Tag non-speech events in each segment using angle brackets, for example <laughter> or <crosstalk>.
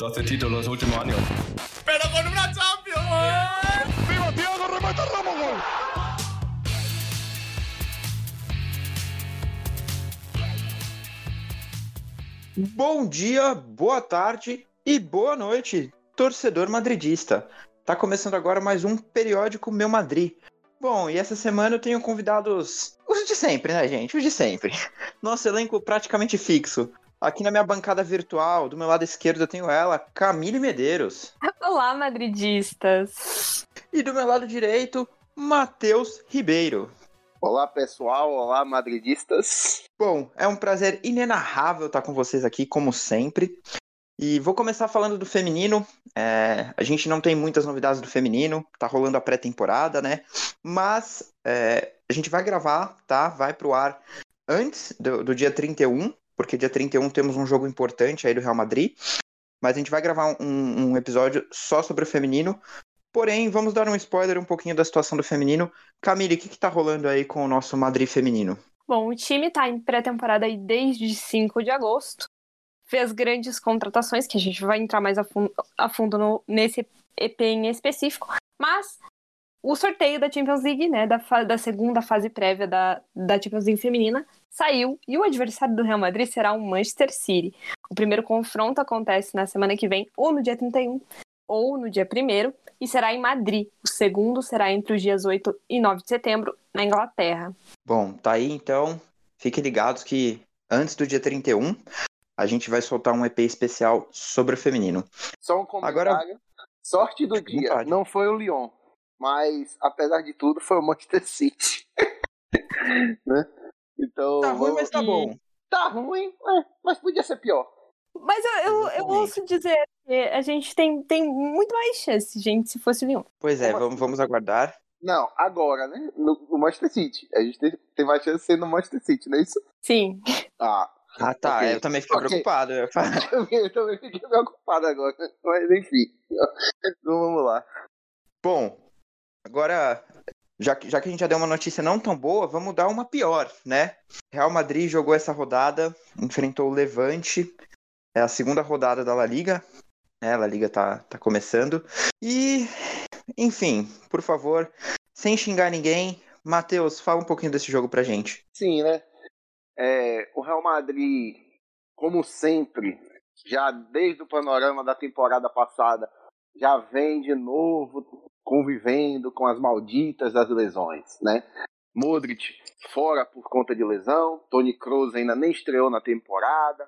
12 títulos últimos años. ¡Pero con una Champions! ¡Viva Thiago, remata Ramos, gol! Bom dia, boa tarde e boa noite, torcedor madridista. Tá começando agora mais um periódico Meu Madrid. Bom, e essa semana eu tenho convidados os de sempre, né, gente? Os de sempre. Nosso elenco praticamente fixo. Aqui na minha bancada virtual, do meu lado esquerdo, eu tenho ela, Camille Medeiros. Olá, madridistas. E do meu lado direito, Matheus Ribeiro. Olá, pessoal. Olá, madridistas. Bom, é um prazer inenarrável estar com vocês aqui, como sempre. E vou começar falando do feminino. É, a gente não tem muitas novidades do feminino, tá rolando a pré-temporada, né? Mas é, a gente vai gravar, tá? Vai pro ar antes do, do dia 31, porque dia 31 temos um jogo importante aí do Real Madrid. Mas a gente vai gravar um, um episódio só sobre o feminino. Porém, vamos dar um spoiler um pouquinho da situação do feminino. Camille, o que, que tá rolando aí com o nosso Madrid feminino? Bom, o time tá em pré-temporada desde 5 de agosto. Fez grandes contratações, que a gente vai entrar mais a fundo, a fundo no, nesse EP em específico. Mas o sorteio da Champions League, né, da, da segunda fase prévia da, da Champions League feminina, saiu e o adversário do Real Madrid será o Manchester City. O primeiro confronto acontece na semana que vem, ou no dia 31, ou no dia 1 e será em Madrid. O segundo será entre os dias 8 e 9 de setembro, na Inglaterra. Bom, tá aí então. Fiquem ligados que antes do dia 31 a gente vai soltar um EP especial sobre o feminino. Só um comentário. Agora, sorte do dia. Não foi o Lyon, mas apesar de tudo foi o Manchester City. <laughs> né? Então, tá ruim, mas tá bom. Tá ruim, é, mas podia ser pior. Mas eu, eu, eu ouço dizer que a gente tem, tem muito mais chance, gente, se fosse Lyon. Pois é, vamos, vamos aguardar. Não, agora, né? No, no, Manchester City. A gente tem, tem mais chance de ser no Manchester City, não é isso? Sim. Ah. Ah, tá. Okay. Eu também fiquei okay. preocupado. Eu, <laughs> eu também fiquei preocupado agora. Mas enfim. Então vamos lá. Bom, agora já que, já que a gente já deu uma notícia não tão boa, vamos dar uma pior, né? Real Madrid jogou essa rodada, enfrentou o Levante, é a segunda rodada da La Liga, né? A La Liga tá, tá começando. E, enfim, por favor, sem xingar ninguém, Matheus, fala um pouquinho desse jogo pra gente. Sim, né? É, o Real Madrid, como sempre, já desde o panorama da temporada passada, já vem de novo convivendo com as malditas das lesões, né? Modric fora por conta de lesão, Tony Kroos ainda nem estreou na temporada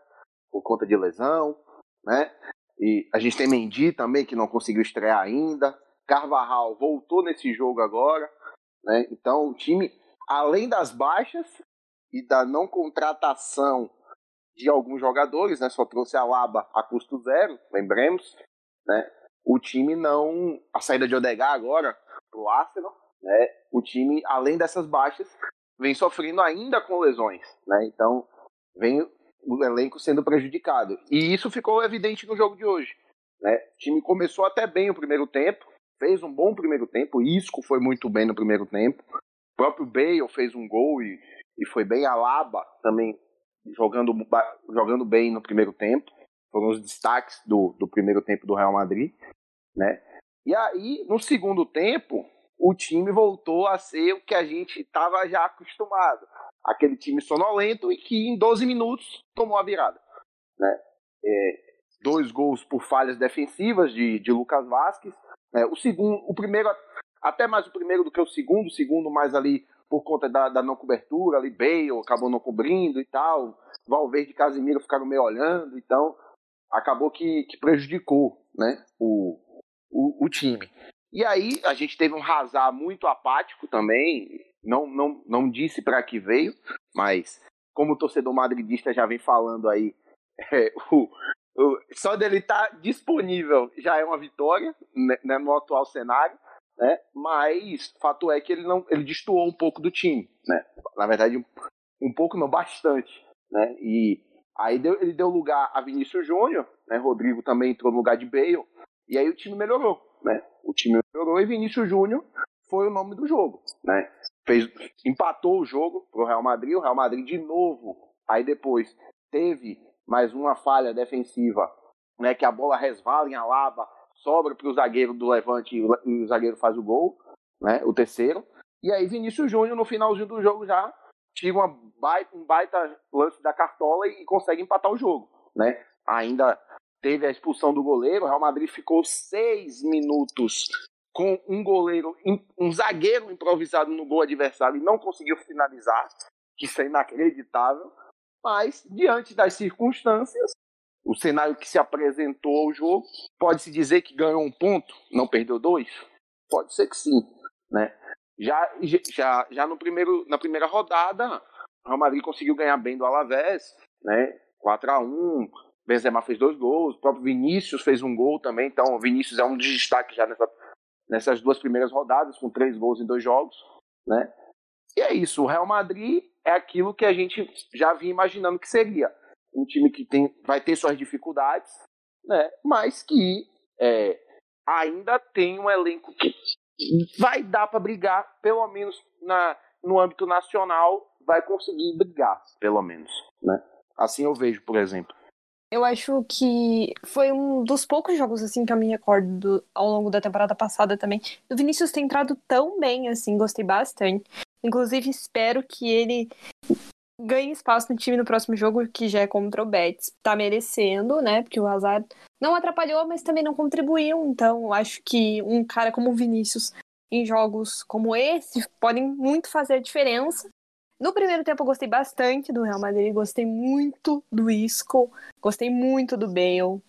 por conta de lesão, né? E a gente tem Mendy também que não conseguiu estrear ainda. Carvajal voltou nesse jogo agora, né? Então o time, além das baixas e da não contratação de alguns jogadores, né? Só trouxe a Laba a custo zero, lembremos, né? O time não. A saída de Odegar agora pro Arsenal, né? O time, além dessas baixas, vem sofrendo ainda com lesões, né? Então, vem o elenco sendo prejudicado. E isso ficou evidente no jogo de hoje. Né? O time começou até bem o primeiro tempo, fez um bom primeiro tempo, Isco foi muito bem no primeiro tempo, o próprio Bale fez um gol e, e foi bem, a Laba também jogando, jogando bem no primeiro tempo foram os destaques do, do primeiro tempo do Real Madrid, né? E aí, no segundo tempo, o time voltou a ser o que a gente estava já acostumado. Aquele time sonolento e que em 12 minutos tomou a virada. Né? É, dois gols por falhas defensivas de, de Lucas Vasquez. Né? O segundo, o primeiro, até mais o primeiro do que o segundo, o segundo mais ali por conta da, da não cobertura, ali Bale acabou não cobrindo e tal. Valverde e Casimiro ficaram meio olhando, então acabou que, que prejudicou né, o, o, o, time. E aí a gente teve um Hazard muito apático também, não, não, não disse para que veio, mas como o torcedor madridista já vem falando aí, <laughs> é, o, o, só dele estar tá disponível já é uma vitória né, né, no atual cenário, né? Mas fato é que ele não ele destoou um pouco do time, né? Na verdade um, um pouco não bastante, né? E Aí deu, ele deu lugar a Vinícius Júnior, né? Rodrigo também entrou no lugar de Bale. E aí o time melhorou, né? O time melhorou e Vinícius Júnior foi o nome do jogo, né? Fez, empatou o jogo pro Real Madrid, o Real Madrid de novo. Aí depois teve mais uma falha defensiva né, que a bola resvala em Alaba, sobra para o zagueiro do Levante e o zagueiro faz o gol, né, o terceiro. E aí Vinícius Júnior, no finalzinho do jogo, já tira uma baita, um baita lance da cartola e, consegue empatar o jogo. Né? Ainda teve a expulsão do goleiro, o Real Madrid ficou seis minutos com um goleiro, um zagueiro improvisado no gol adversário e não conseguiu finalizar, que isso é inacreditável. Mas, diante das circunstâncias, o cenário que se apresentou ao jogo, pode-se dizer que ganhou um ponto, não perdeu dois? Pode ser que sim, né? Já, já, já no primeiro, na primeira rodada, o Real Madrid conseguiu ganhar bem do Alavés, né? 4 a 1 Benzema fez dois gols, o próprio Vinícius fez um gol também, então o Vinícius é um destaque já nessa, nessas duas primeiras rodadas, com três gols em dois jogos, né? E é isso, o Real Madrid é aquilo que a gente já vinha imaginando que seria. Um time que tem, vai ter suas dificuldades, né? Mas que é, ainda tem um elenco que vai dar para brigar, pelo menos na, no âmbito nacional, vai conseguir brigar, pelo menos, né? Assim eu vejo, por exemplo. Eu acho que foi um dos poucos jogos assim que eu me recordo do, ao longo da temporada passada também. O Vinícius tem entrado tão bem assim, gostei bastante. Inclusive espero que ele ganhe espaço no time no próximo jogo, que já é contra o Betis. Tá merecendo, né? Porque o Hazard não atrapalhou, mas também não contribuiu. Então, acho que um cara como o Vinícius em jogos como esse podem muito fazer a diferença. No primeiro tempo eu gostei bastante do Real Madrid, gostei muito do Isco, gostei muito do Bale,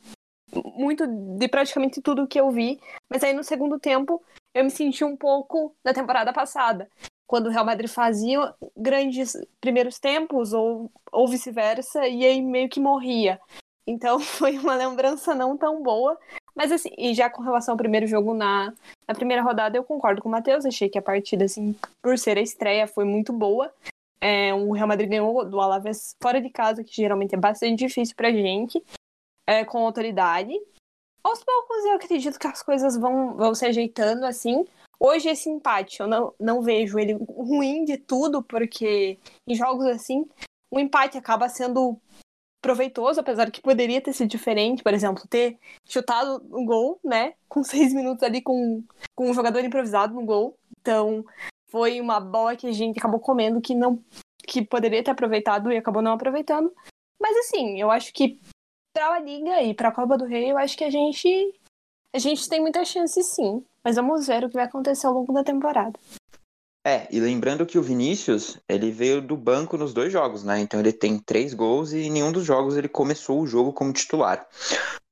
muito de praticamente tudo que eu vi. Mas aí no segundo tempo eu me senti um pouco da temporada passada, quando o Real Madrid fazia grandes primeiros tempos ou, ou vice-versa e aí meio que morria. Então <laughs> foi uma lembrança não tão boa. Mas assim, e já com relação ao primeiro jogo na, na primeira rodada, eu concordo com o Matheus. Achei que a partida, assim, por ser a estreia, foi muito boa. É, o Real Madrid ganhou do Alavés fora de casa, que geralmente é bastante difícil pra gente, é, com autoridade. Aos poucos eu acredito que as coisas vão, vão se ajeitando assim. Hoje esse empate, eu não, não vejo ele ruim de tudo, porque em jogos assim, o empate acaba sendo proveitoso, apesar que poderia ter sido diferente, por exemplo, ter chutado um gol, né, com <laughs> seis minutos ali com, com um jogador improvisado no gol. Então, foi uma bola que a gente acabou comendo que não que poderia ter aproveitado e acabou não aproveitando. Mas assim, eu acho que para a liga e para a Copa do Rei, eu acho que a gente a gente tem muita chance sim, mas vamos ver o que vai acontecer ao longo da temporada. É, e lembrando que o Vinícius, ele veio do banco nos dois jogos, né? Então ele tem três gols e em nenhum dos jogos ele começou o jogo como titular.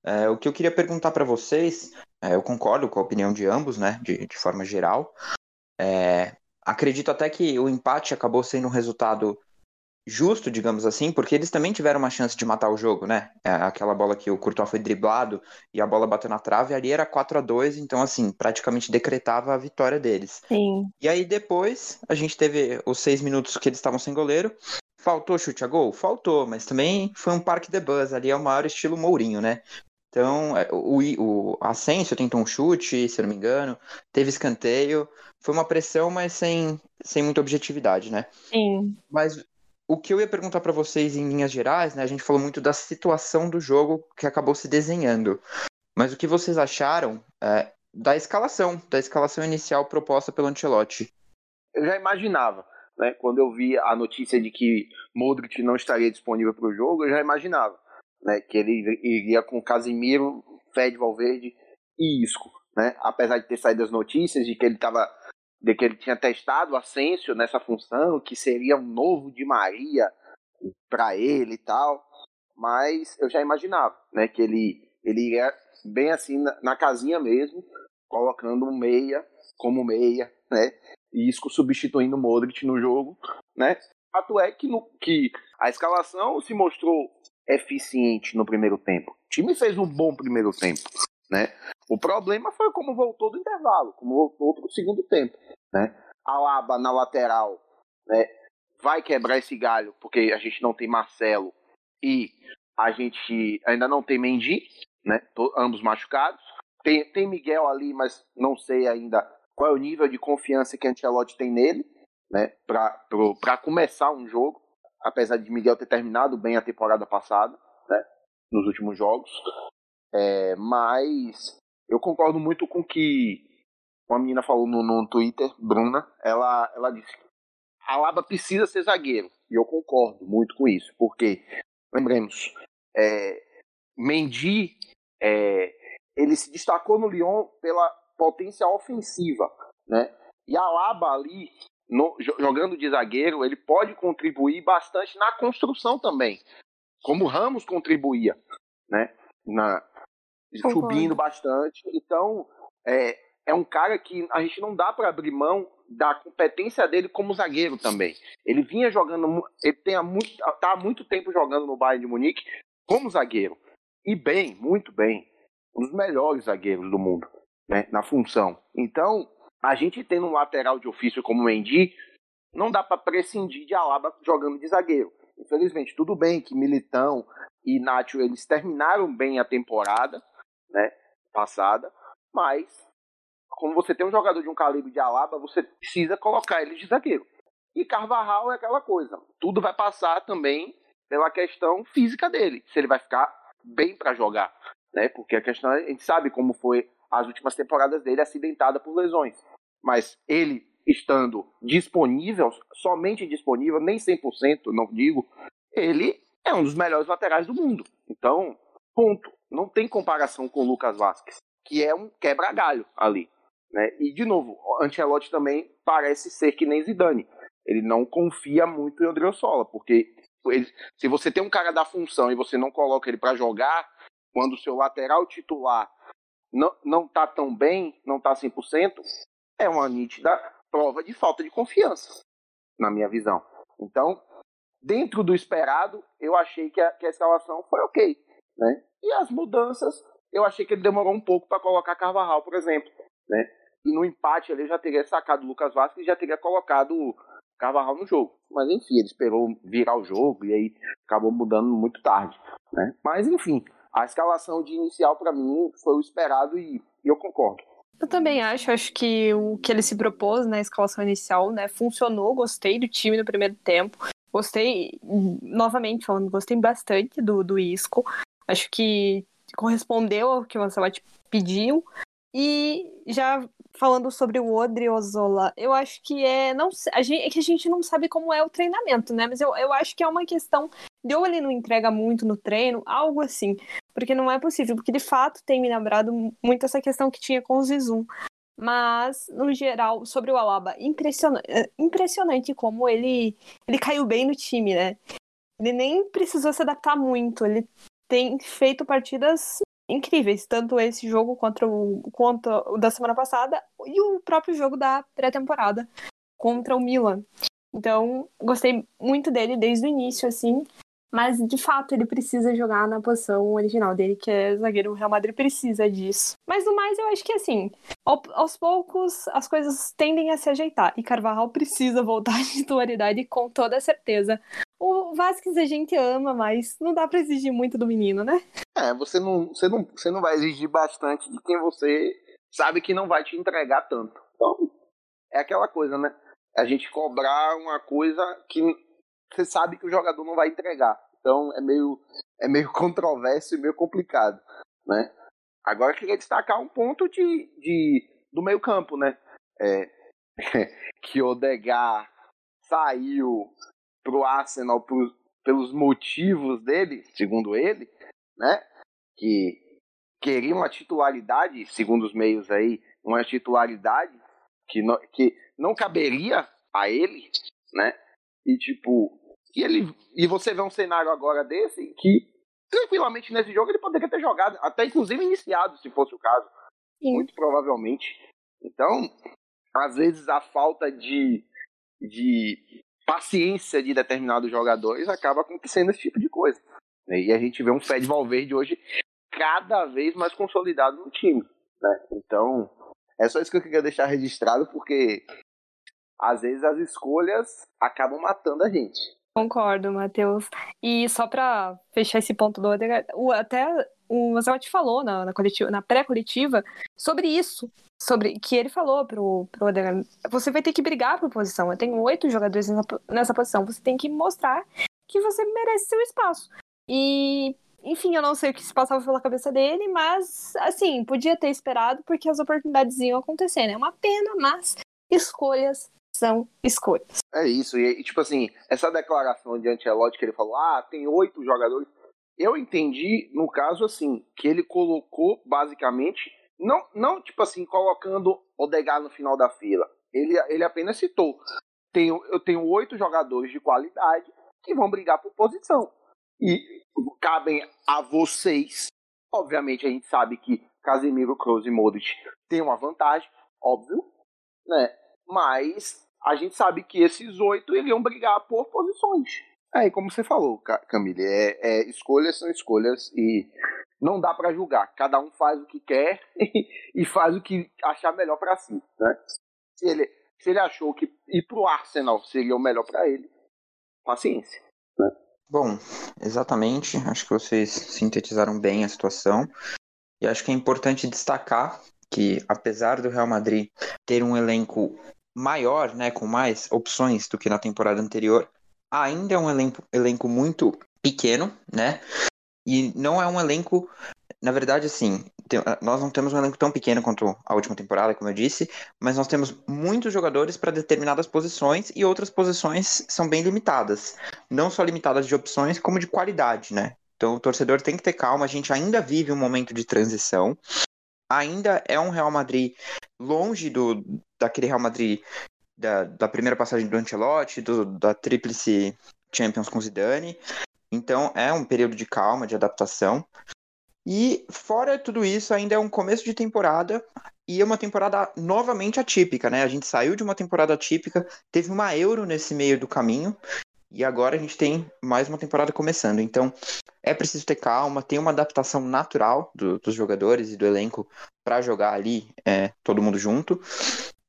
É, o que eu queria perguntar para vocês, é, eu concordo com a opinião de ambos, né? De, de forma geral. É, acredito até que o empate acabou sendo um resultado justo, digamos assim, porque eles também tiveram uma chance de matar o jogo, né? É, aquela bola que o Courtois foi driblado e a bola bateu na trave, ali era 4 a 2 então assim, praticamente decretava a vitória deles. Sim. E aí depois, a gente teve os seis minutos que eles estavam sem goleiro, Faltou chute a gol? Faltou, mas também foi um parque de buzz, ali é o maior estilo Mourinho, né? Então, é, o, o Asensio tentou um chute, se eu não me engano, teve escanteio, foi uma pressão, mas sem, sem muita objetividade, né? Sim. Mas o que eu ia perguntar para vocês em linhas gerais, né? A gente falou muito da situação do jogo que acabou se desenhando. Mas o que vocês acharam é, da escalação, da escalação inicial proposta pelo Ancelotti? Eu já imaginava, né? Quando eu vi a notícia de que Modric não estaria disponível para o jogo, eu já imaginava né, que ele iria com Casimiro, Fed Valverde e Isco, né? Apesar de ter saído as notícias de que ele estava de que ele tinha testado o Asensio nessa função, que seria um novo de Maria para ele e tal, mas eu já imaginava, né, que ele ele iria bem assim na, na casinha mesmo, colocando um meia como meia, né? E Isco substituindo o Modric no jogo, né? Fato é que, no, que a escalação se mostrou eficiente no primeiro tempo. O time fez um bom primeiro tempo, né? O problema foi como voltou do intervalo, como voltou para o segundo tempo, né? Alaba na lateral, né? Vai quebrar esse galho porque a gente não tem Marcelo e a gente ainda não tem Mendy, né? ambos machucados. Tem, tem Miguel ali, mas não sei ainda qual é o nível de confiança que a Ancelotti tem nele, né? Para começar um jogo apesar de Miguel ter terminado bem a temporada passada, né, nos últimos jogos. É, mas eu concordo muito com o que uma menina falou no, no Twitter, Bruna. Ela, ela disse: a Alaba precisa ser zagueiro. E eu concordo muito com isso, porque, lembremos, é, Mendy é, ele se destacou no Lyon pela potência ofensiva, né? E Alaba ali, no, jogando de zagueiro, ele pode contribuir bastante na construção também, como Ramos contribuía, né? Na, subindo bastante. Então, é, é um cara que a gente não dá para abrir mão da competência dele como zagueiro também. Ele vinha jogando, ele tem há muito, tá há muito tempo jogando no Bayern de Munique como zagueiro. E bem, muito bem. Um dos melhores zagueiros do mundo, né, na função. Então, a gente tendo um lateral de ofício como o Mendy, não dá para prescindir de Alaba jogando de zagueiro. Infelizmente, tudo bem que Militão e Nacho eles terminaram bem a temporada, né, passada, mas como você tem um jogador de um calibre de Alaba, você precisa colocar ele de zagueiro. E Carvajal é aquela coisa, tudo vai passar também pela questão física dele, se ele vai ficar bem para jogar, né? Porque a questão a gente sabe como foi as últimas temporadas dele acidentada por lesões. Mas ele estando disponível, somente disponível, nem 100%, não digo, ele é um dos melhores laterais do mundo. Então, ponto. Não tem comparação com o Lucas Vasquez, que é um quebra-galho ali. Né? E, de novo, Ancelotti também parece ser que nem Zidane. Ele não confia muito em Odriozola, porque ele, se você tem um cara da função e você não coloca ele para jogar, quando o seu lateral titular não, não tá tão bem, não tá 100%, é uma nítida prova de falta de confiança, na minha visão. Então, dentro do esperado, eu achei que a, que a escalação foi ok. Né? E as mudanças, eu achei que ele demorou um pouco para colocar Carvajal, por exemplo. Né? E no empate ele já teria sacado o Lucas Vasquez e já teria colocado o Carvajal no jogo. Mas enfim, ele esperou virar o jogo e aí acabou mudando muito tarde. Né? Mas enfim, a escalação de inicial para mim foi o esperado e, e eu concordo. Eu também acho, acho que o que ele se propôs na escalação inicial, né, funcionou, gostei do time no primeiro tempo. Gostei, novamente falando, gostei bastante do, do Isco. Acho que correspondeu ao que o Ancelotti pediu. E já falando sobre o Odriozola, eu acho que é não a gente, é que a gente não sabe como é o treinamento, né? Mas eu, eu acho que é uma questão de ou ele não entrega muito no treino, algo assim. Porque não é possível, porque de fato tem me lembrado muito essa questão que tinha com o Zizum. Mas, no geral, sobre o Alaba, impressionante, é, impressionante como ele, ele caiu bem no time, né? Ele nem precisou se adaptar muito, ele tem feito partidas incríveis, tanto esse jogo contra o, quanto o da semana passada e o próprio jogo da pré-temporada contra o Milan. Então, gostei muito dele desde o início, assim. Mas, de fato, ele precisa jogar na posição original dele, que é zagueiro. O Real Madrid precisa disso. Mas, no mais, eu acho que, assim, aos poucos, as coisas tendem a se ajeitar. E Carvajal precisa voltar <laughs> à titularidade com toda certeza. O Vasquez a gente ama, mas não dá pra exigir muito do menino, né? É, você não, você não, você não vai exigir bastante de quem você sabe que não vai te entregar tanto. Então, é aquela coisa, né? A gente cobrar uma coisa que você sabe que o jogador não vai entregar. Então é meio, é meio <laughs> controverso e meio complicado, né? Agora eu queria destacar um ponto de, de do meio campo, né? É, <laughs> que Degar saiu pro Arsenal pro, pelos motivos dele, segundo ele, né? Que queria uma titularidade, segundo os meios aí, uma titularidade que não, que não caberia a ele, né? E tipo, e ele e você vê um cenário agora desse que tranquilamente nesse jogo ele poderia ter jogado, até inclusive iniciado, se fosse o caso. Sim. Muito provavelmente. Então, às vezes a falta de, de paciência de determinados jogadores acaba acontecendo esse tipo de coisa. E a gente vê um Fed Valverde hoje cada vez mais consolidado no time. Né? Então, é só isso que eu queria deixar registrado, porque às vezes as escolhas acabam matando a gente. Concordo, Matheus. E só para fechar esse ponto do Odegaard, até o Mazelotti falou na, na, na pré-coletiva sobre isso, sobre que ele falou pro, pro Odegaard, você vai ter que brigar por posição, eu tenho oito jogadores nessa, nessa posição, você tem que mostrar que você merece seu espaço. E enfim, eu não sei o que se passava pela cabeça dele, mas, assim, podia ter esperado porque as oportunidades iam acontecer, né? É uma pena, mas escolhas são escolhas. É isso, e tipo assim, essa declaração de Ancelotti que ele falou, ah, tem oito jogadores, eu entendi, no caso assim, que ele colocou basicamente, não, não tipo assim, colocando Odegar no final da fila, ele, ele apenas citou, tenho, eu tenho oito jogadores de qualidade que vão brigar por posição, e cabem a vocês, obviamente a gente sabe que Casemiro, Kroos e Modric têm uma vantagem, óbvio, né? Mas a gente sabe que esses oito iriam brigar por posições. E como você falou, Camille, é, é, escolhas são escolhas e não dá para julgar. Cada um faz o que quer <laughs> e, faz o que achar melhor para si. Né? Se, ele, se ele achou que ir pro Arsenal seria o melhor para ele, paciência. Né? Bom, exatamente. Acho que vocês sintetizaram bem a situação. E acho que é importante destacar que, apesar do Real Madrid ter um elenco maior, né, com mais opções do que na temporada anterior, ainda é um elenco, elenco muito pequeno, né? E não é um elenco, na verdade, assim, tem, nós não temos um elenco tão pequeno quanto a última temporada, como eu disse, mas nós temos muitos jogadores para determinadas posições e outras posições são bem limitadas. Não só limitadas de opções, como de qualidade, né? Então o torcedor tem que ter calma, a gente ainda vive um momento de transição. Ainda é um Real Madrid longe do, daquele Real Madrid da, da primeira passagem do Ancelotti, do, da tríplice Champions com Zidane. Então é um período de calma, de adaptação. E fora tudo isso, ainda é um começo de temporada e é uma temporada novamente atípica, né? A gente saiu de uma temporada atípica, teve uma Euro nesse meio do caminho e agora a gente tem mais uma temporada começando. Então é preciso ter calma, tem uma adaptação natural do, dos jogadores e do elenco para jogar ali é, todo mundo junto.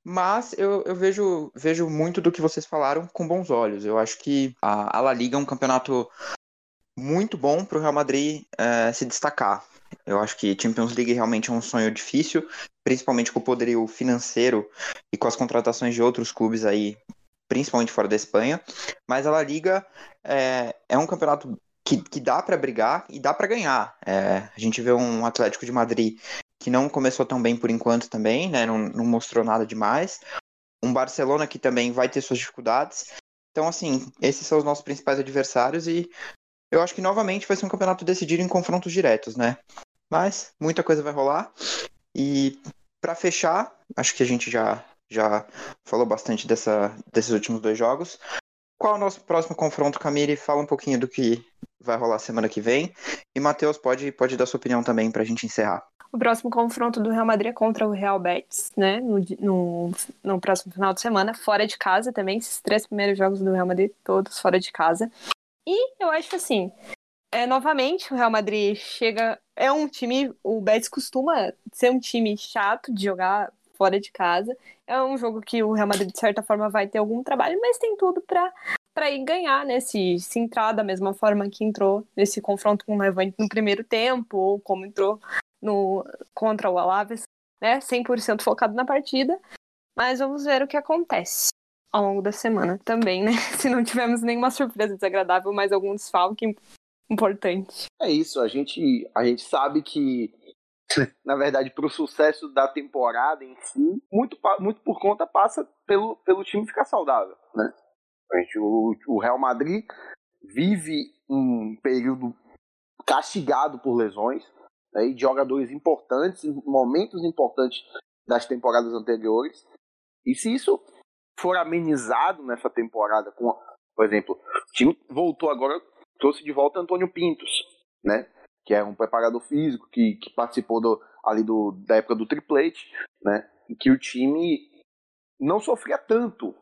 Mas eu, eu, vejo, vejo muito do que vocês falaram com bons olhos. Eu acho que a, a La Liga é um campeonato muito bom para o Real Madrid é, se destacar. Eu acho que Champions League realmente é um sonho difícil, principalmente com o poderio financeiro e com as contratações de outros clubes aí, principalmente fora da Espanha. Mas a La Liga é, é um campeonato que, que dá para brigar e dá para ganhar. É, a gente vê um Atlético de Madrid que não começou tão bem por enquanto também, né? Não, não mostrou nada demais. Um Barcelona que também vai ter suas dificuldades. Então, assim, esses são os nossos principais adversários e eu acho que novamente vai ser um campeonato decidido em confrontos diretos, né? Mas muita coisa vai rolar. E para fechar, acho que a gente já já falou bastante dessa, desses últimos dois jogos. Qual é o nosso próximo confronto, Camille? Fala um pouquinho do que vai rolar semana que vem. E Matheus, pode, pode dar sua opinião também para a gente encerrar. O próximo confronto do Real Madrid é contra o Real Betis, né? No, no, no, próximo final de semana, fora de casa também. Esses três primeiros jogos do Real Madrid, todos fora de casa. E eu acho assim, é, novamente, o Real Madrid chega. É um time. O Betis costuma ser um time chato de jogar fora de casa. É um jogo que o Real Madrid, de certa forma, vai ter algum trabalho, mas tem tudo para para ir ganhar, né? Se, se entrar da mesma forma que entrou nesse confronto com o Levante no primeiro tempo, ou como entrou no, contra o Alaves, né? 100% focado na partida. Mas vamos ver o que acontece ao longo da semana também, né? <laughs> Se não tivermos nenhuma surpresa desagradável, mais algum desfalque importante. É isso, a gente, a gente sabe que, <laughs> na verdade, para o sucesso da temporada em si, muito, muito por conta passa pelo, pelo time ficar saudável, né? A gente, o, o Real Madrid vive um período castigado por lesões, né, e de jogadores importantes, momentos importantes das temporadas anteriores. E se isso for amenizado nessa temporada, com, por exemplo, o time voltou agora, trouxe de volta Antônio Pintos, né? Que é um preparador físico que, que participou do, ali do, da época do triplete, né? E que o time não sofria tanto.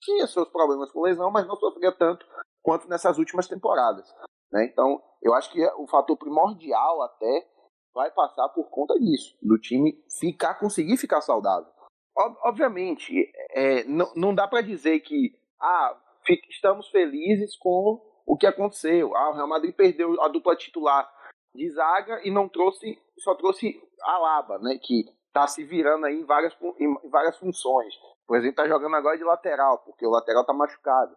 Tinha seus problemas com lesão, mas não sofria tanto quanto nessas últimas temporadas. Né? Então, eu acho que o fator primordial até vai passar por conta disso, do time ficar, conseguir ficar saudável. Obviamente, é, não, não dá para dizer que ah, estamos felizes com o que aconteceu. Ah, o Real Madrid perdeu a dupla titular de zaga e não trouxe, só trouxe a Laba, né, que está se virando aí em várias, em várias funções. Por exemplo, está jogando agora de lateral, porque o lateral está machucado.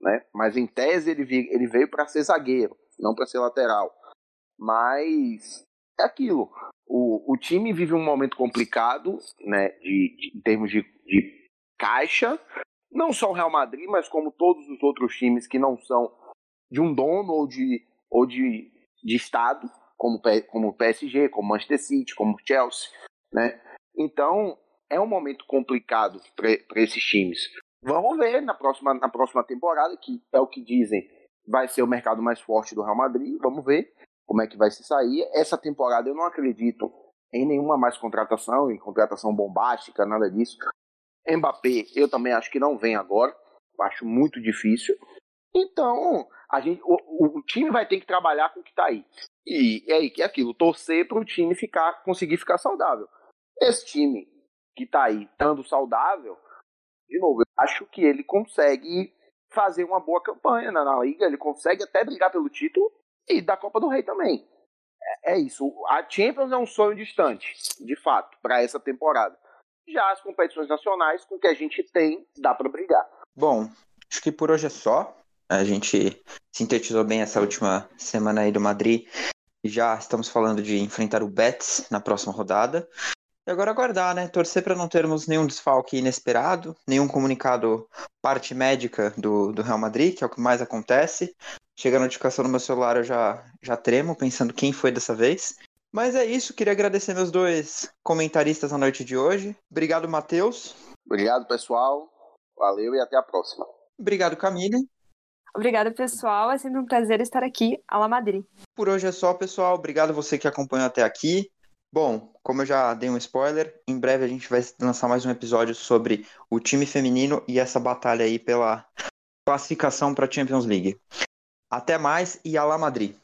Né? Mas em tese ele, ele veio para ser zagueiro, não para ser lateral. Mas é aquilo. O, o time vive um momento complicado, né, de, de em termos de, de caixa. Não só o Real Madrid, mas como todos os outros times que não são de um dono ou de, ou de, de estado, como, como o PSG, como o Manchester City, como o Chelsea, né? Então, é um momento complicado para esses times. Vamos ver na próxima, na próxima temporada, que é o que dizem, vai ser o mercado mais forte do Real Madrid. Vamos ver como é que vai se sair. Essa temporada eu não acredito em nenhuma mais contratação, em contratação bombástica, nada disso. Mbappé, eu também acho que não vem agora. Acho muito difícil. Então, a gente, o, o time vai ter que trabalhar com o que está aí. E é é aquilo, torcer para o time ficar, conseguir ficar saudável. Esse time que está aí, estando saudável, de novo, eu acho que ele consegue fazer uma boa campanha na, na liga, ele consegue até brigar pelo título e da Copa do Rei também. É, é isso. A Champions é um sonho distante, de fato, para essa temporada. Já as competições nacionais, com o que a gente tem, dá para brigar. Bom, acho que por hoje é só. A gente sintetizou bem essa última semana aí do Madrid. Já estamos falando de enfrentar o Betis na próxima rodada. E agora aguardar, né? Torcer para não termos nenhum desfalque inesperado, nenhum comunicado parte médica do, do Real Madrid, que é o que mais acontece. Chega a notificação no meu celular, eu já, já tremo, pensando quem foi dessa vez. Mas é isso, queria agradecer meus dois comentaristas na noite de hoje. Obrigado, Matheus. Obrigado, pessoal. Valeu e até a próxima. Obrigado, Camille. Obrigada, pessoal. É sempre um prazer estar aqui, a La Madrid. Por hoje é só, pessoal. Obrigado você que acompanhou até aqui. Bom, como eu já dei um spoiler, em breve a gente vai lançar mais um episódio sobre o time feminino e essa batalha aí pela classificação para a Champions League. Até mais e Alá Madrid.